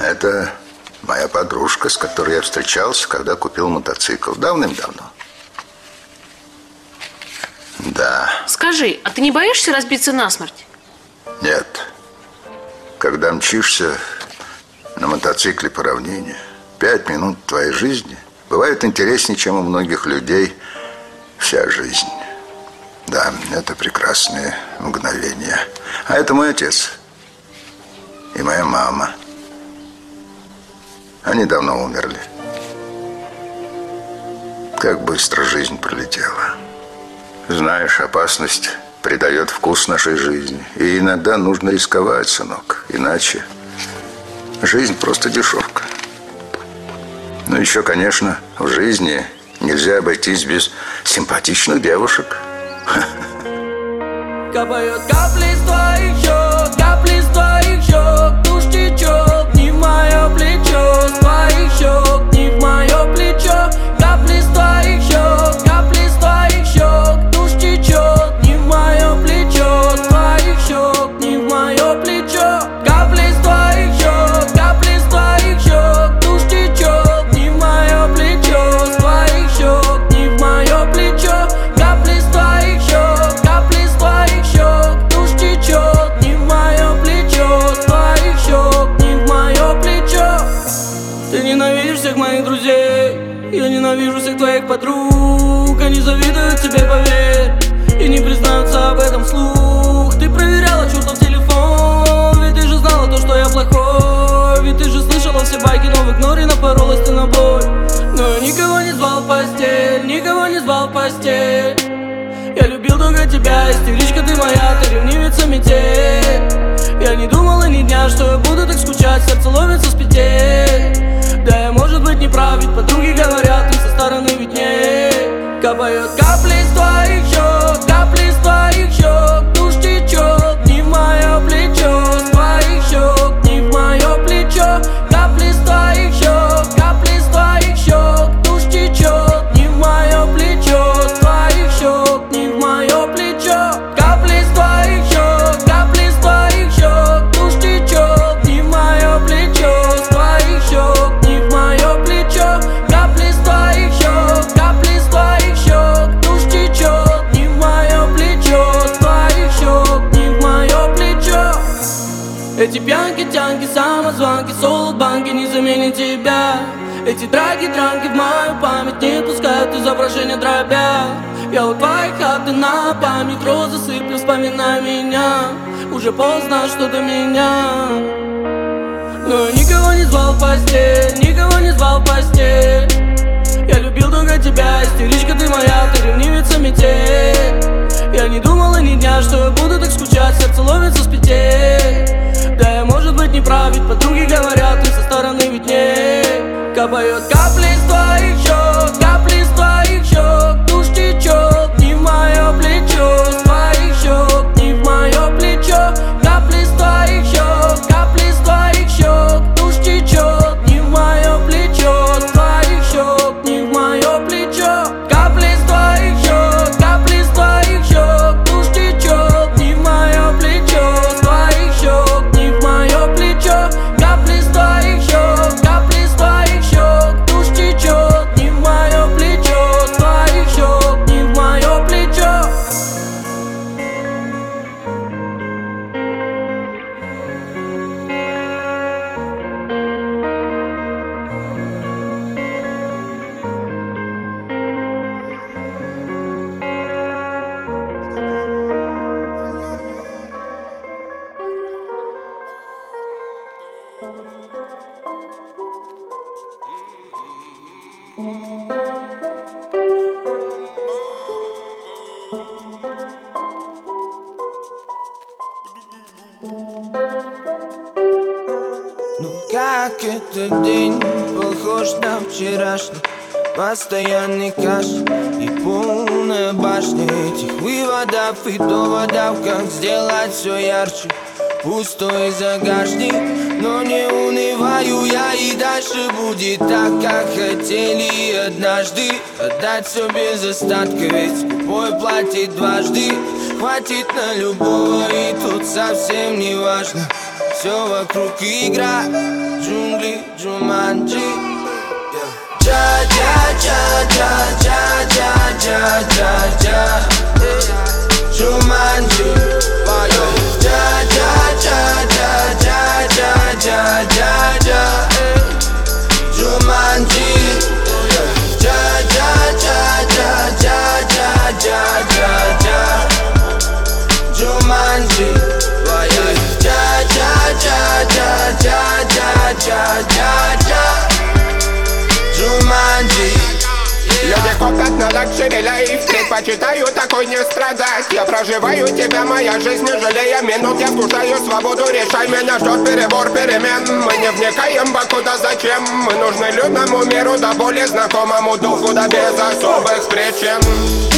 Это моя подружка, с которой я встречался, когда купил мотоцикл. Давным-давно. Да. Скажи, а ты не боишься разбиться насмерть? Нет. Когда мчишься на мотоцикле по равнине, пять минут твоей жизни бывает интереснее, чем у многих людей вся жизнь. Да, это прекрасные мгновения. А это мой отец и моя мама. Они давно умерли. Как быстро жизнь пролетела. Знаешь, опасность придает вкус нашей жизни. И иногда нужно рисковать, сынок. Иначе жизнь просто дешевка. Ну, еще, конечно, в жизни нельзя обойтись без симпатичных девушек. Капают капли с капли с буду так скучать, Уже поздно, что до меня. Но никого не звал в постель, никого не звал в постель Я любил только тебя, истеричка ты моя, ты ревнивица метель. Я не думала ни дня, что я буду так скучать, сердце ловится с петель. Да я может быть не прав, ведь подруги говорят, им со стороны виднее. Капают капли как этот день похож на вчерашний. Постоянный кашель и полная башня Этих выводов и доводов. Как сделать все ярче? Пустой загашник Но не унываю я. И дальше будет так, как хотели однажды. Отдать все без остатка, ведь скупой платит дважды. Хватит на любого и тут совсем не важно. Все вокруг игра Jumanji. Ja ja ja ja ja ja ja ja ja. Jumanji. Копят на лакшери лайф. Предпочитаю такой не страдать. Я проживаю тебя, моя жизнь, не жалея минут. Я вкушаю свободу, решай меня ждет перебор перемен. Мы не вникаем куда зачем. Мы нужны людному миру, да более знакомому духу Да без особых причин.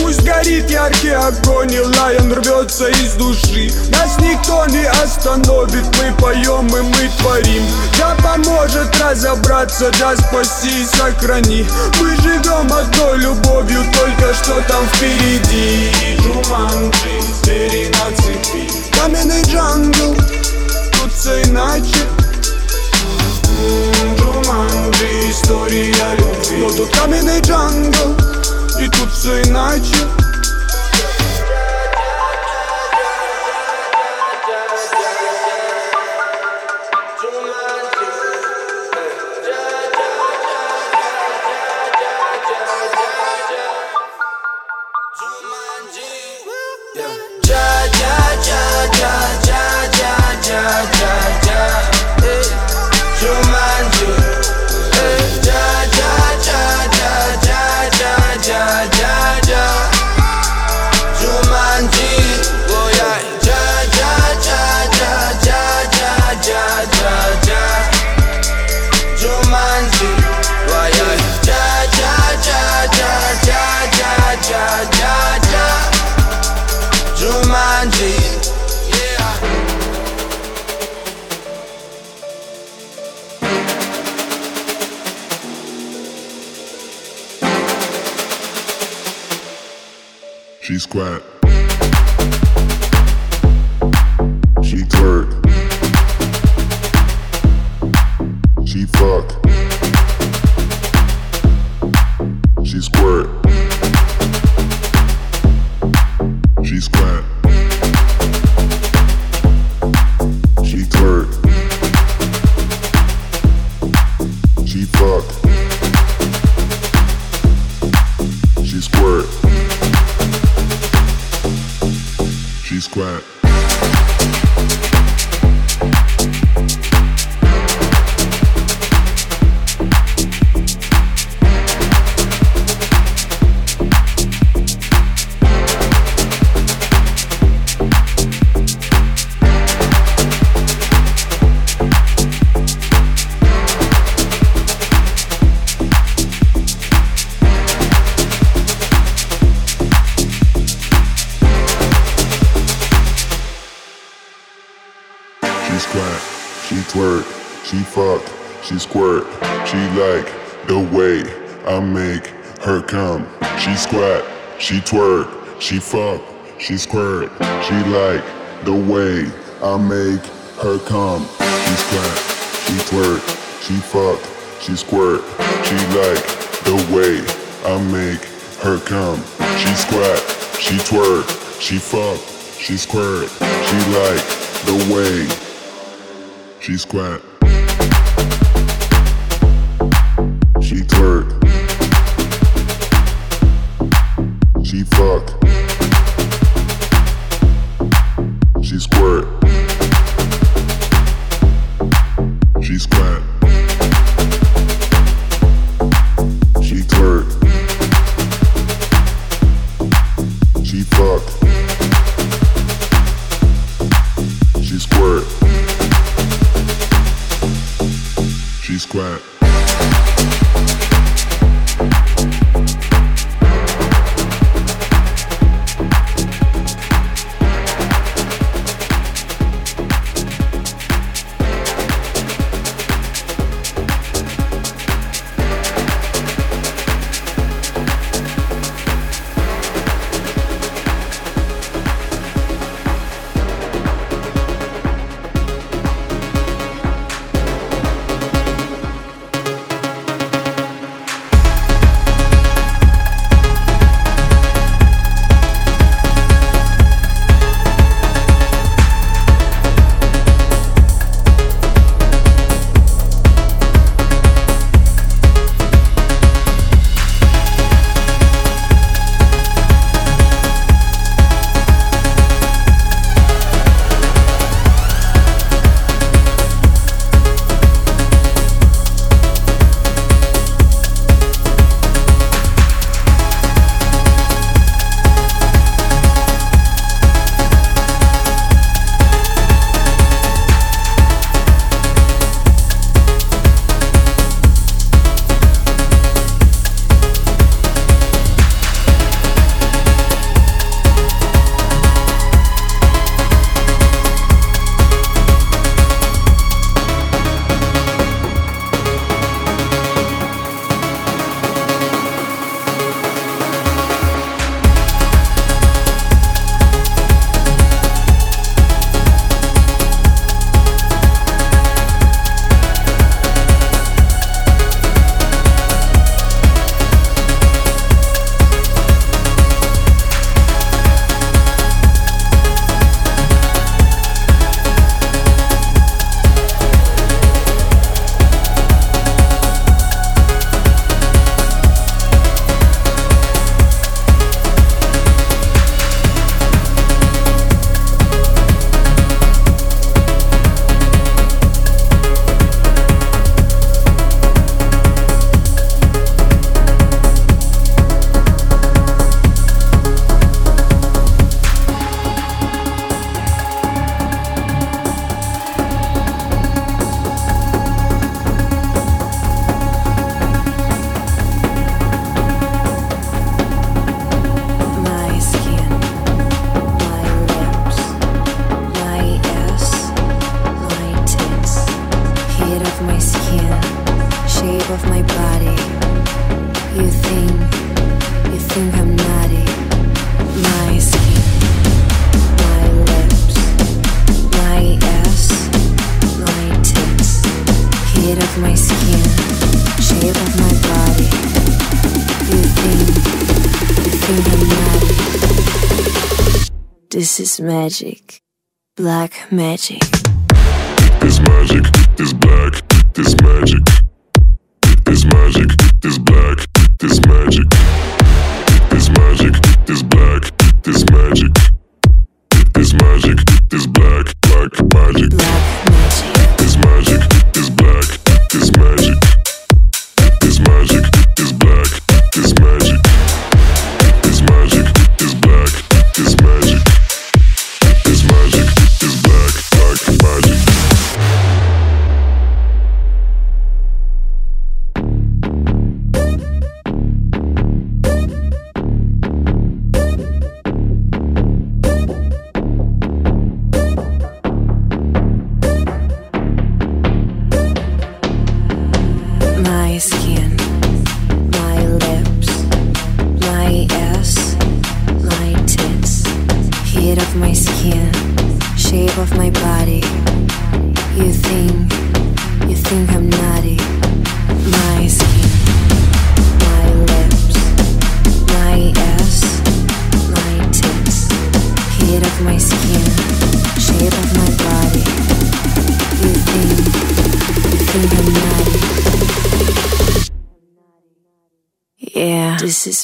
Пусть горит яркий огонь и лайон рвется из души. Нас никто не остановит, мы поем и мы творим. Да поможет разобраться, да спаси и сохрани Мы живем одной любовью, только что там впереди. Джуманджи, звери на цепи Каменный джангл, тут все иначе. Джуманджи, история любви. Но тут каменный джангл, и тут все иначе squat, she twerk, she fuck, she squirt. She like the way I make her come. She squat, she twerk, she fuck, she squirt. She like the way I make her come. She squat, she twerk, she fuck, she squirt. She like the way I make her come. She squat, she twerk, she fuck, she squirt. She like the way she squat. She twerk. She fuck. She squirt. She squat. This is magic, black magic. This magic, this black, this magic. This magic, this black, this magic. This magic, this black, this magic. This magic, this black, black magic. Black magic.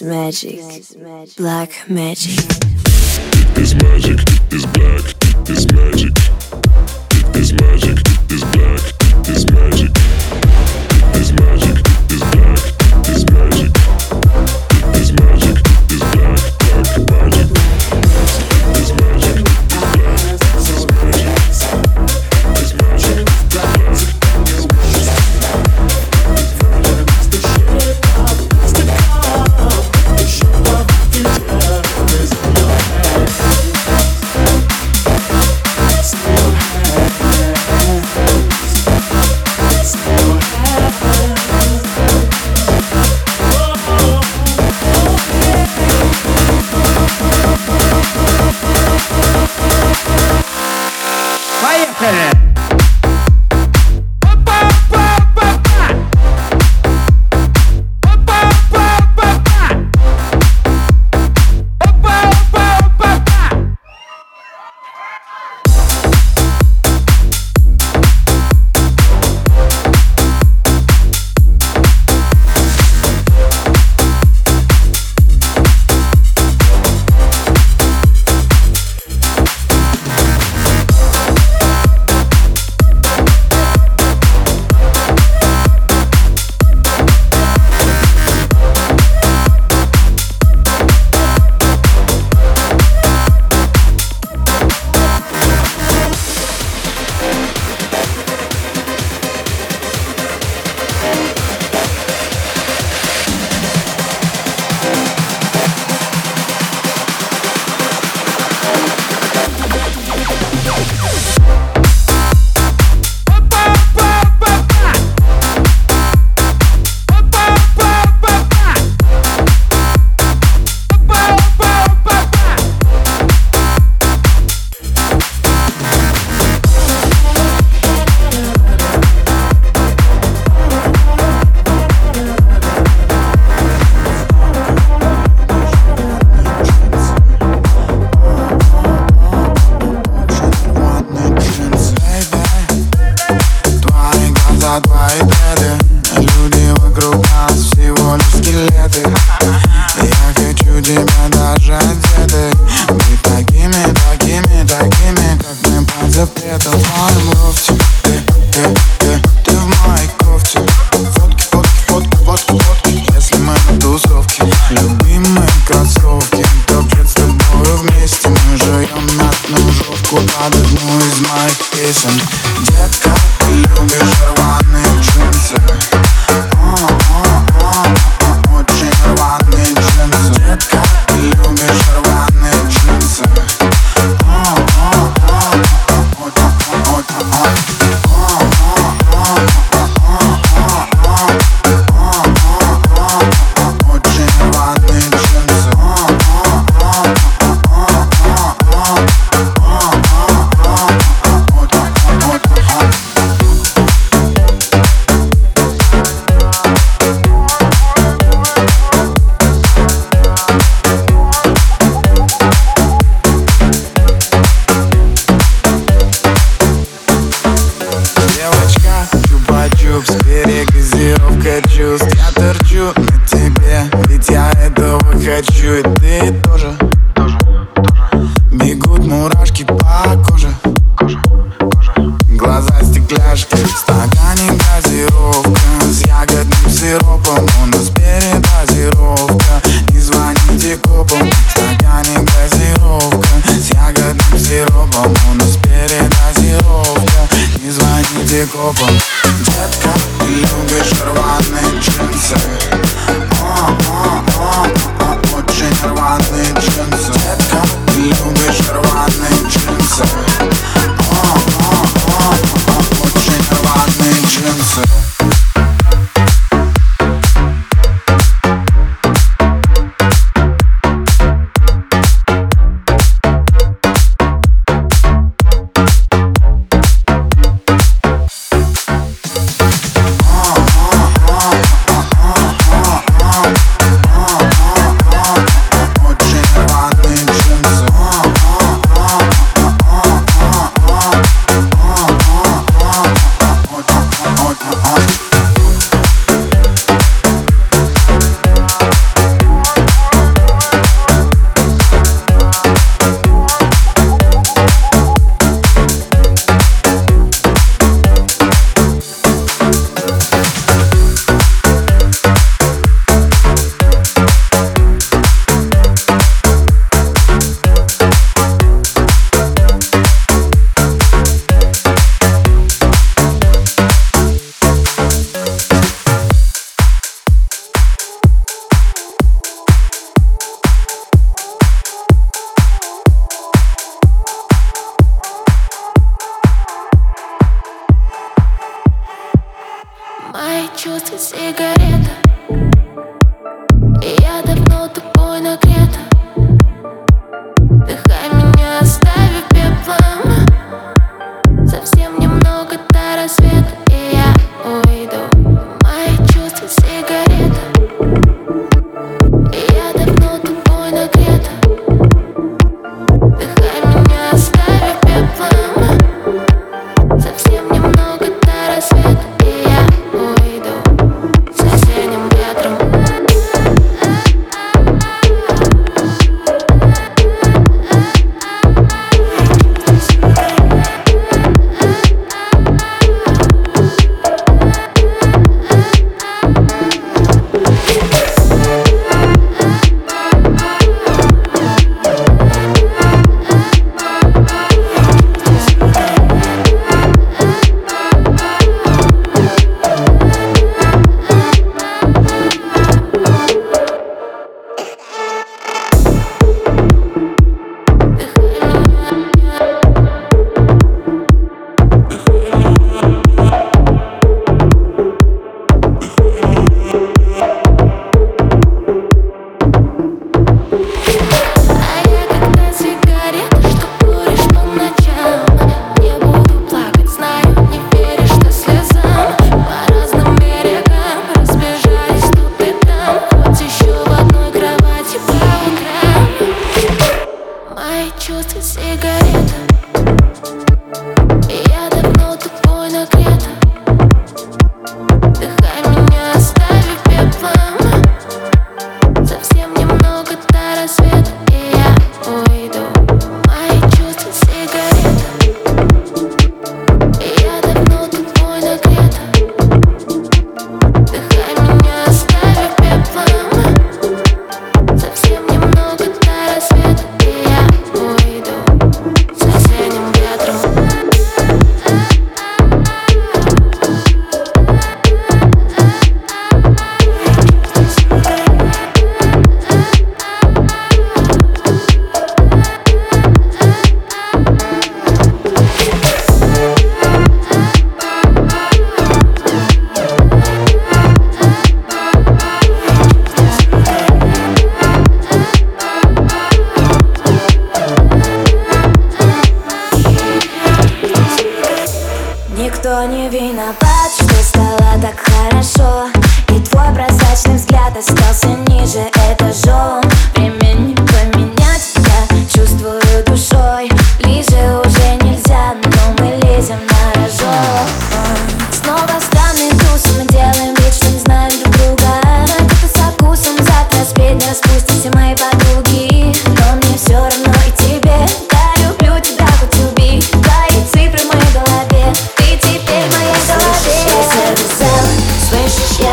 magic, black magic. It is magic, black, magic.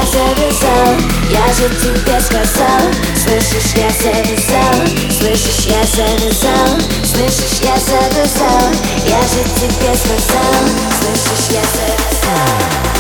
Завязал. Я же тебе сказал Слышишь, я завязал. Слышишь, я завязал Слышишь, я завязал. Я же тебе сказал Слышишь, я завязал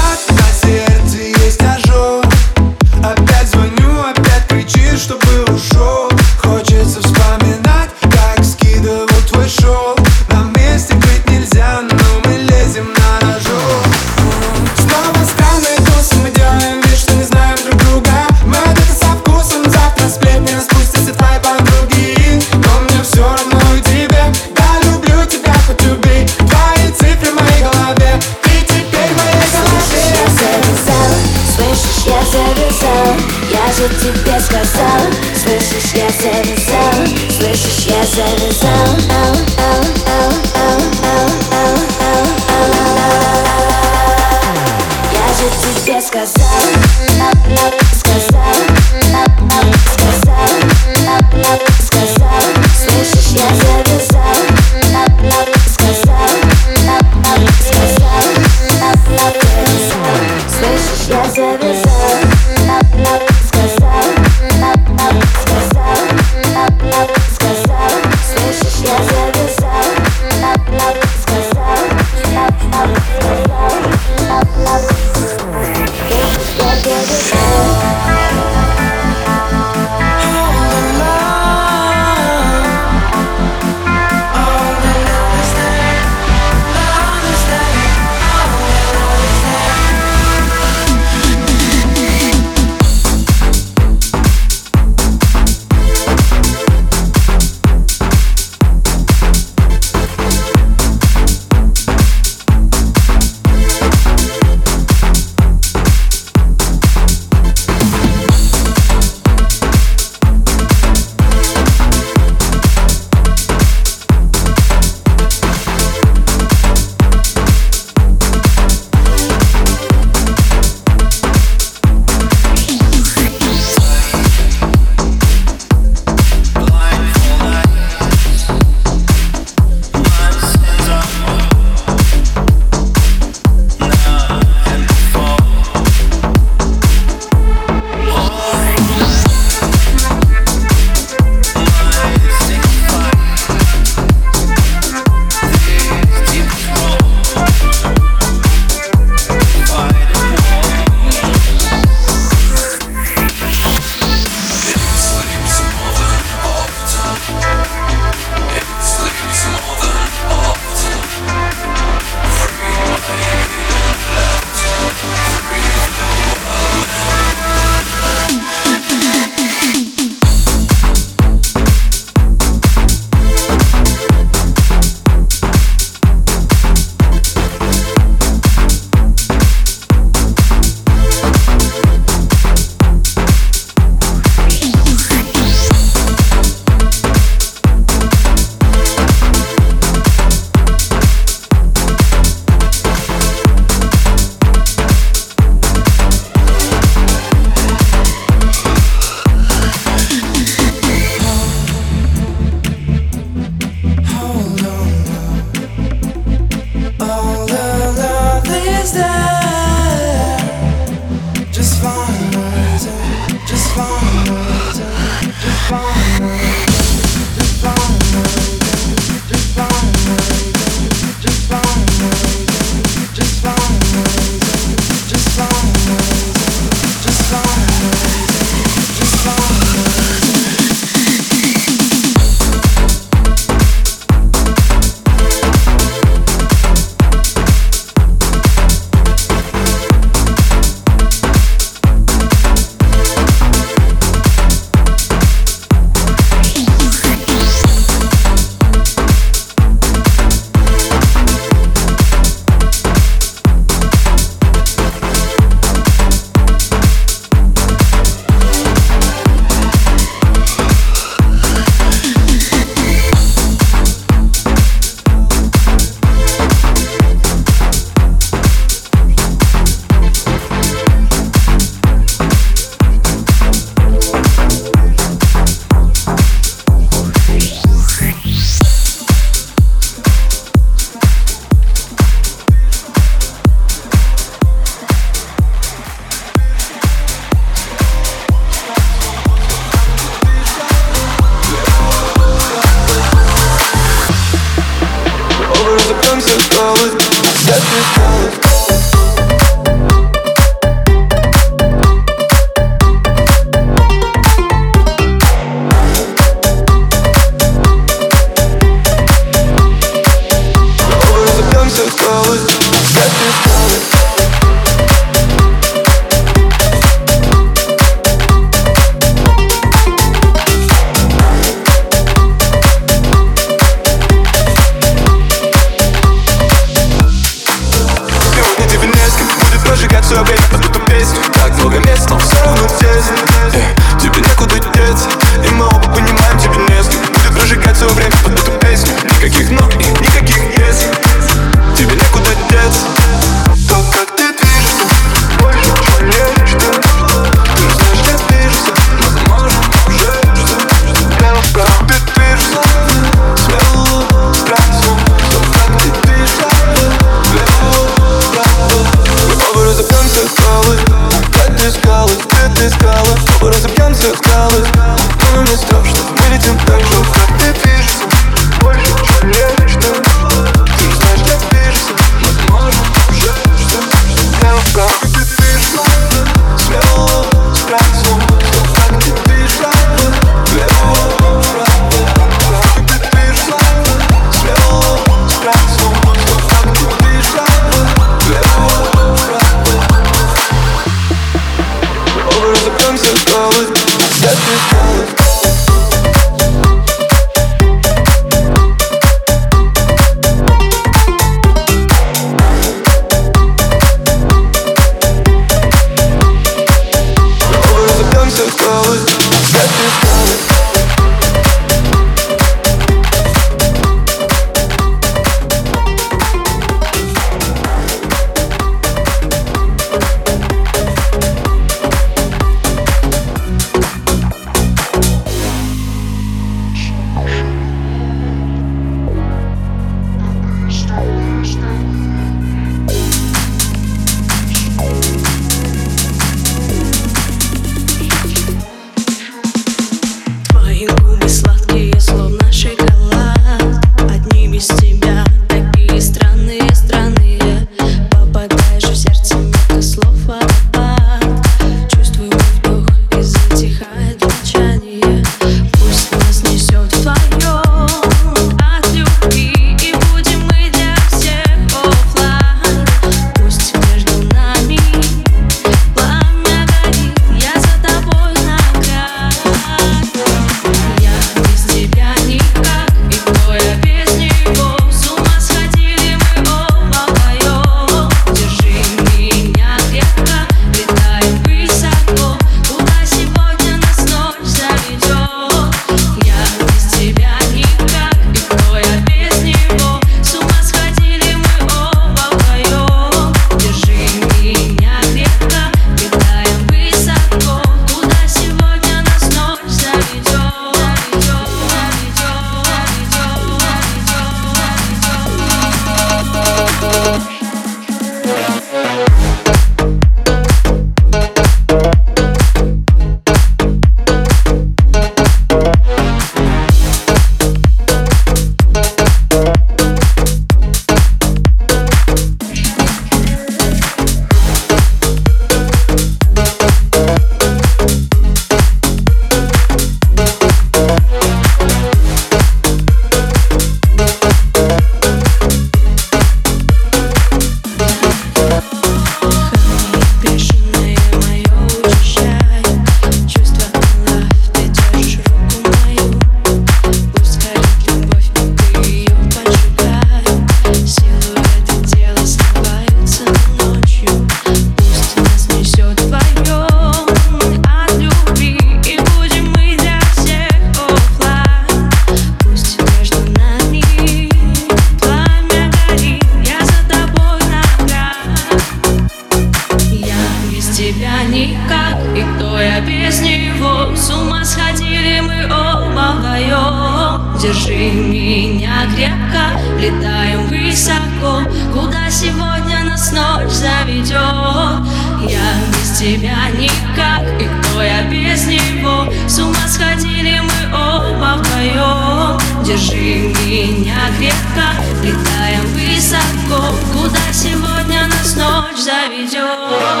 нас ночь заведет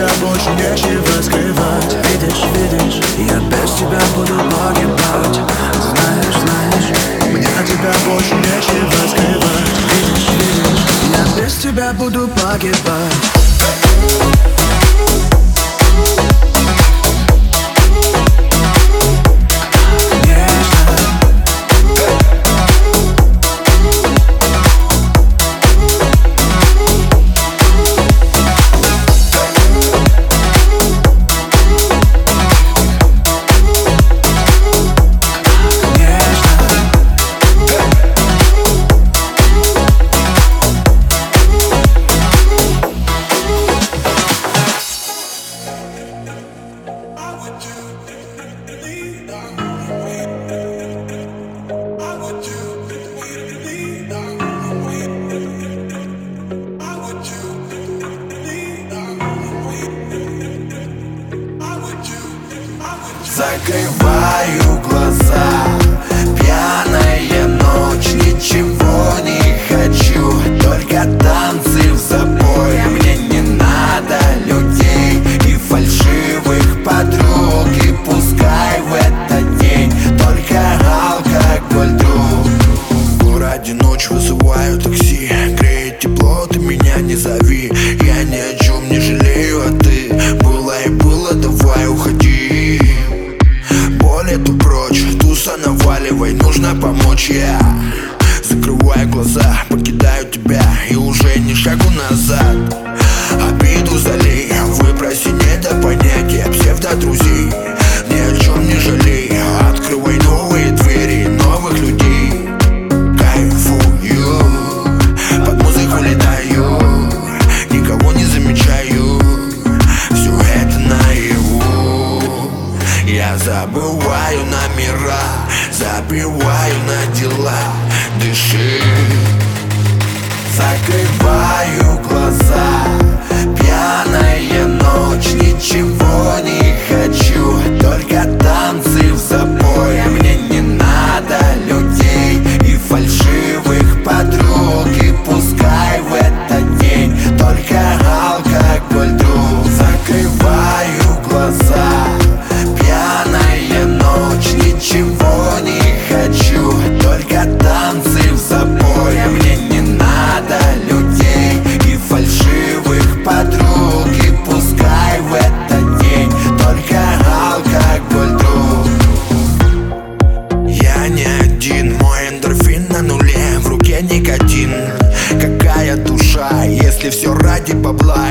тебя больше нечего скрывать. Видишь, видишь, я без тебя буду погибать. Знаешь, знаешь, мне тебя больше нечего скрывать. Видишь, видишь, я без тебя буду погибать. Забиваю на дела Дыши.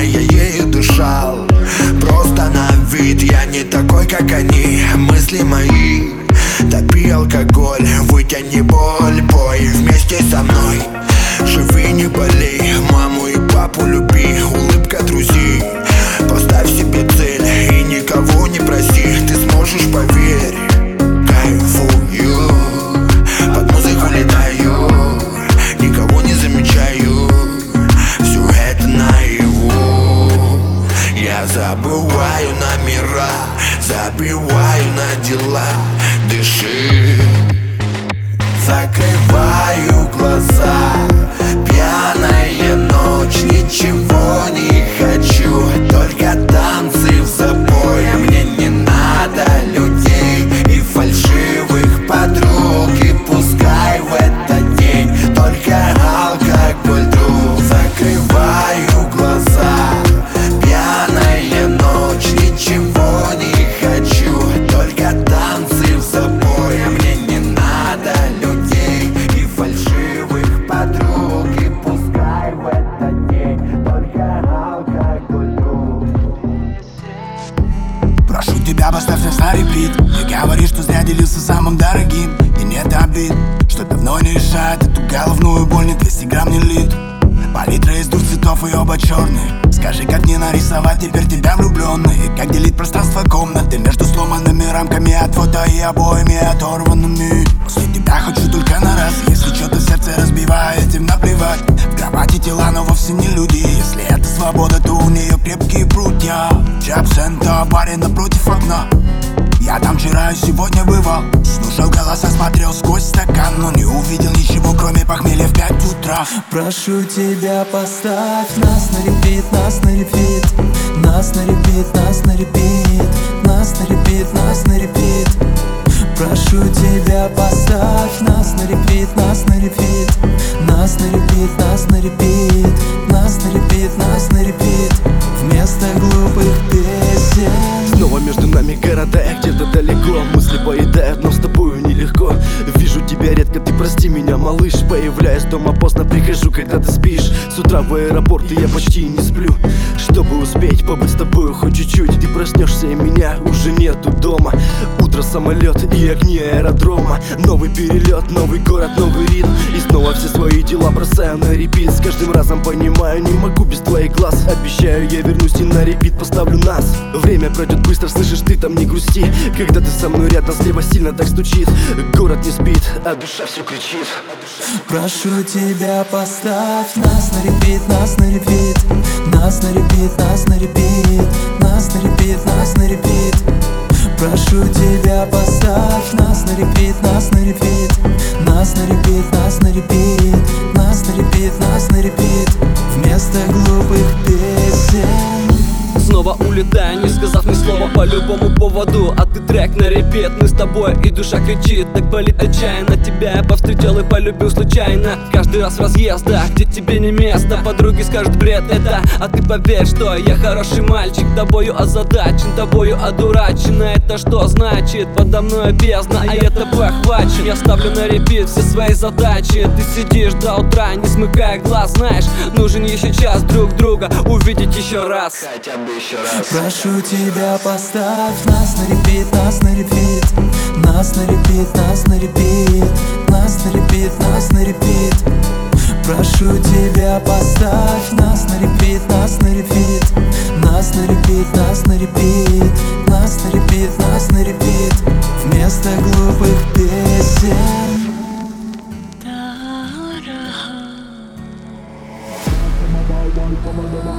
я ею дышал. Просто на вид я не такой, как они. Мысли мои Топи алкоголь, вытяни боль Пой вместе со мной. Живи, не болей, маму и папу люби. Улыбка друзей Поставь себе цель и никого не проси. Ты сможешь поверить. Поставь нас на репит. Не говори, что зря делился самым дорогим. И нет обид, что давно не решает Эту головную боль не 200 грамм не лит Палитра из двух цветов и оба черные. Скажи, как мне нарисовать теперь тебя влюбленный. Как делить пространство комнаты между сломанными рамками От фото и обоями оторванными? После тебя хочу только на раз Если что-то сердце разбивает, им наплевать. В кровати тела, но вовсе не люди. Если это свобода, то у нее крепкие прутья. Чап-центр, баре напротив окна я там вчера и сегодня бывал. Слушал голоса, смотрел сквозь стакан Но не увидел ничего, кроме похмелья в пять утра. Прошу тебя, поставь нас на репит, нас на репит. Нас на репит, нас на репит. Нас на репит, нас на репит. Прошу тебя, поставь нас на репит, нас на репит. Нас на репит, нас на репит. Нас на репит, нас на репит. Вместо глупых песен Снова между нами города, я где-то далеко. Мысли поедают, но с тобою нелегко Вижу тебя редко, ты прости меня, малыш. Появляюсь дома поздно, прихожу, когда ты спишь. С утра в аэропорт, и я почти не сплю. Чтобы успеть побыть с тобою хоть чуть-чуть Ты проснешься, и меня уже нету дома. Утро, самолет и огни аэродрома. Новый перелет, новый город, новый ритм. И снова все свои дела бросаю на репит. С каждым разом понимаю, не могу без твоих глаз. Обещаю, я вернусь и на репит поставлю нас. Время пройдет быстро, слышишь, ты там не грусти. Когда ты со мной рядом, слева сильно так стучит Город не спит, а душа все кричит Прошу тебя, поставь нас на репит, нас на репит Нас на репит, нас на репит Нас на репит, нас на репит Прошу тебя, поставь нас на репит, нас на репит Нас на репит, нас на репит Нас на репит, нас на репит Вместо глупых песен Снова улетаю, не сказав ни слова по любому поводу. А ты трек на репет, мы с тобой и душа кричит Так болит отчаянно, тебя я повстречал и полюбил случайно. Каждый раз в разъездах, где тебе не место Подруги скажут бред это, а ты поверь, что я хороший мальчик Тобою озадачен, тобою одурачен. А это что значит? Подо мной бездна, а я тобой охвачен. Я ставлю на репит все свои задачи. Ты сидишь до утра, не смыкая глаз Знаешь, нужен еще час друг друга увидеть еще раз. Хотя бы еще раз Прошу тебя, поставь нас на репит, нас на репит Нас на репит, нас на репит Нас на репит, нас на репит Прошу тебя, поставь нас на репит, нас на репит Нас на репит, нас на репит Нас на репит, нас на репит Вместо глупых песен Army a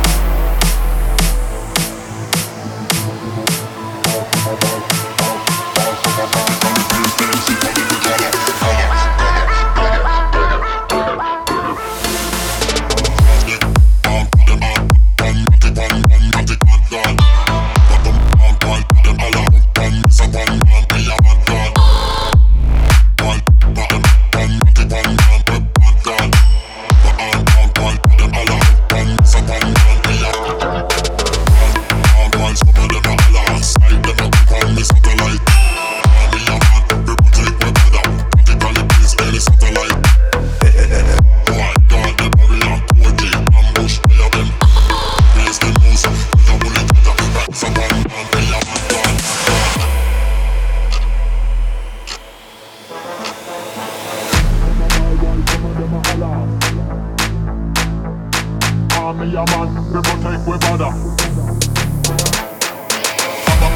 a man, we protect we brother.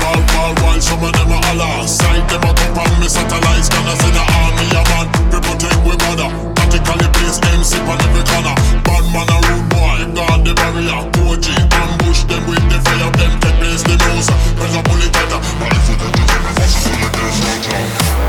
Ball, ball, while some of them are Allah Sight them a come from me satellites Gonna send a army a man We protect we brother Tactically place MC on every corner Bad man a rude boy Guard the barrier OG ambush them with the fire Them take place the nose Press a bullet tighter But if we do this, My voice is full of death No time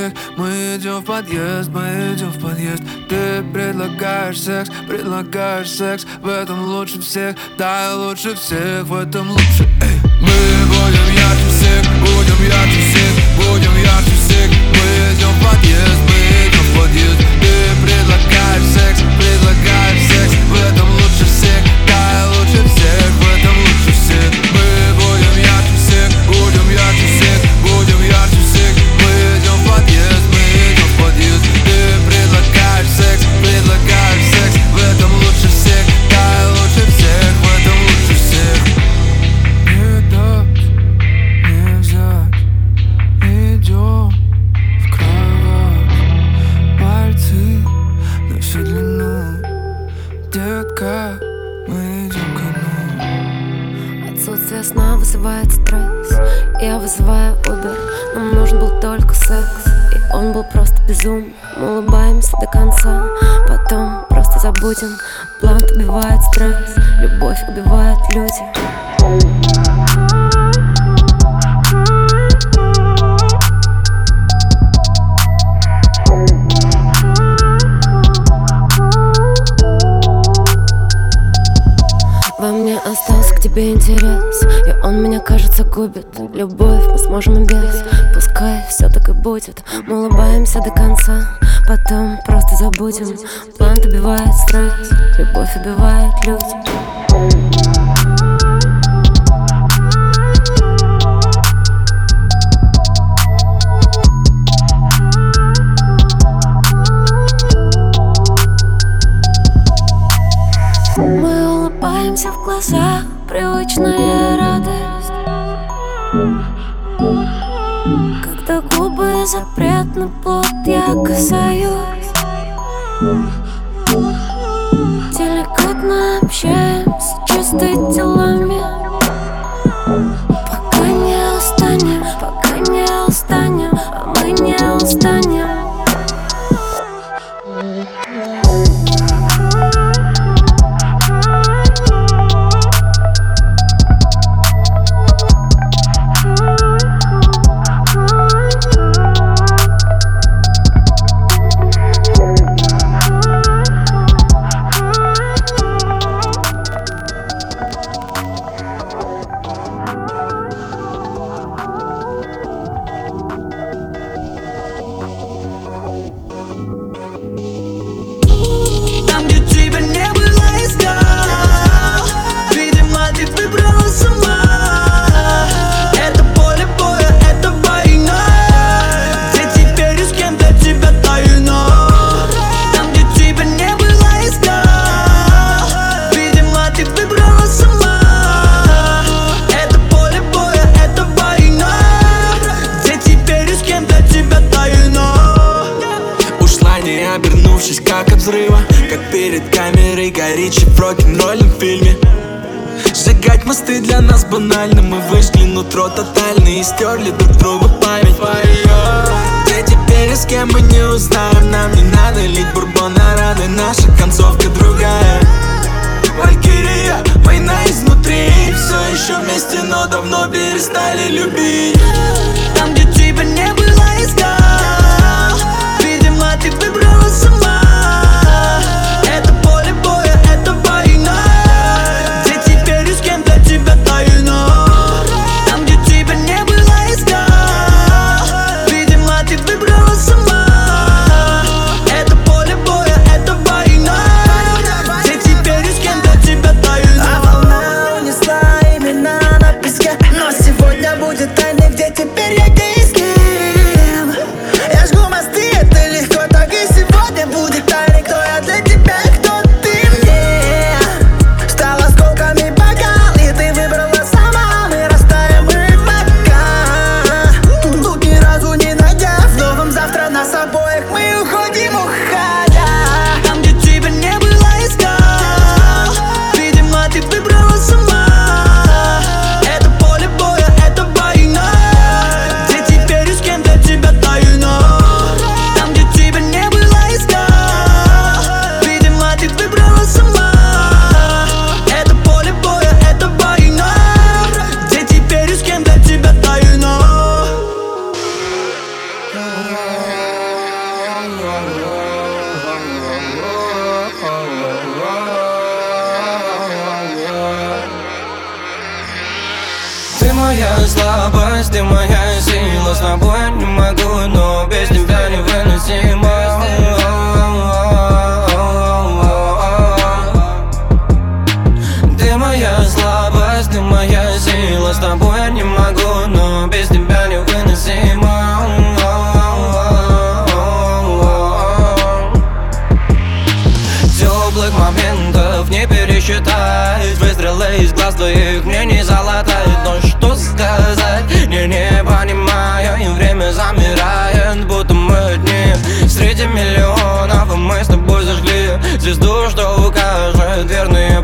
всех Мы идем в подъезд, мы идем в подъезд. Ты предлагаешь секс, предлагаешь секс. В этом лучше всех, да лучше всех В этом лучше, эй Мы будем ярче всех, будем ярче всех Будем ярче всех. Мы идем в подъезд, мы идем в подъезд. Ты предлагаешь секс, предлагаешь секс. В этом Путин Блант убивает стресс, любовь убивает люди. Во мне остался к тебе интерес И он меня, кажется, губит. Любовь мы сможем и без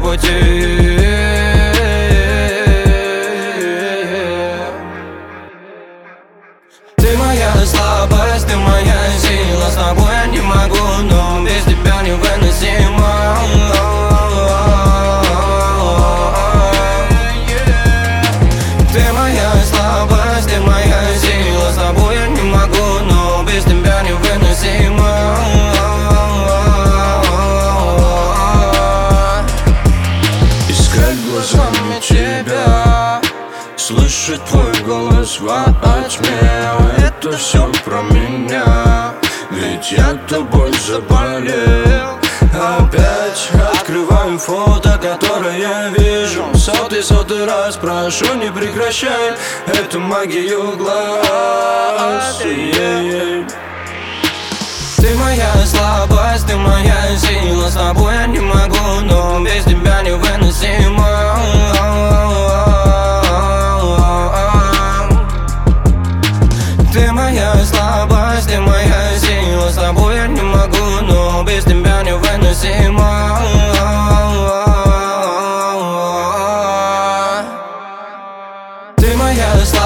пути Ведь я тобой заболел. Опять открываю фото, которое я вижу. Сотый, сотый раз прошу, не прекращай Эту магию глаз. Ты моя слабость, ты моя сила. С тобой я не могу, но без тебя невыносимо С тобой я не могу, но без тебя невыносимо Ты моя слабость,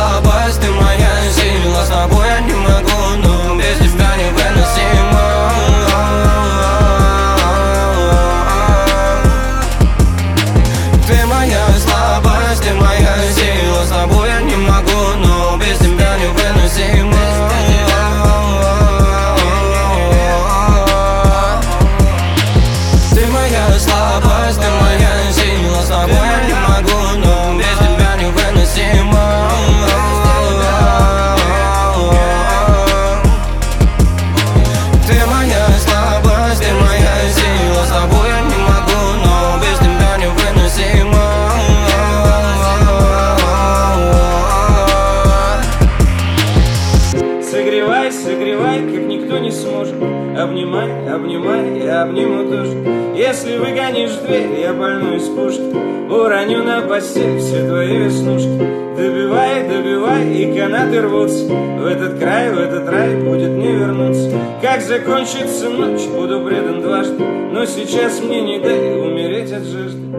никто не сможет. Обнимай, обнимай, я обниму тоже. Если выгонишь дверь, я больной из пушки. Уроню на постель все твои веснушки. Добивай, добивай, и канаты рвутся. В этот край, в этот рай будет не вернуться. Как закончится ночь, буду предан дважды. Но сейчас мне не дай умереть от жажды.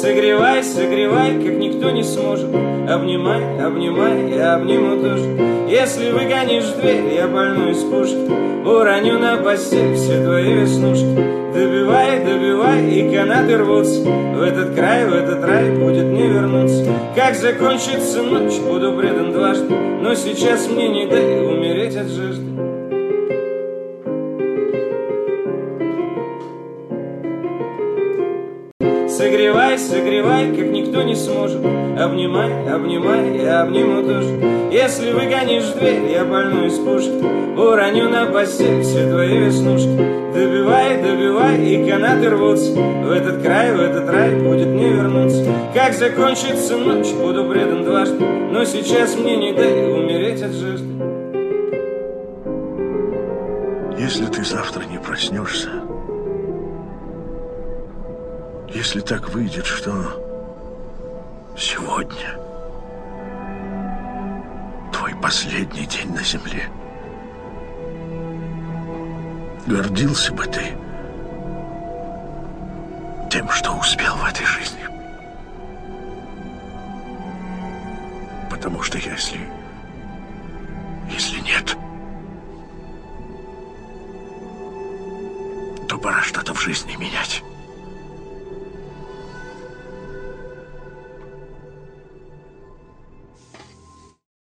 Согревай, согревай, как никто не сможет. Обнимай, обнимай, я обниму тоже. Если выгонишь дверь, я больной из пушки. Уроню на постель все твои веснушки. Добивай, добивай, и канаты рвутся. В этот край, в этот рай будет не вернуться. Как закончится ночь, буду предан дважды. Но сейчас мне не дай умереть от жажды Согревай, согревай, как никто не сможет. Обнимай, обнимай, я обниму тоже. Если выгонишь дверь, я больной из пушки. Уроню на постель все твои веснушки. Добивай, добивай, и канаты рвутся. В этот край, в этот рай будет не вернуться. Как закончится ночь, буду предан дважды. Но сейчас мне не дай умереть от жажды. Если ты завтра не проснешься, если так выйдет, что сегодня твой последний день на земле, гордился бы ты тем, что успел в этой жизни. Потому что если... Если нет, то пора что-то в жизни менять.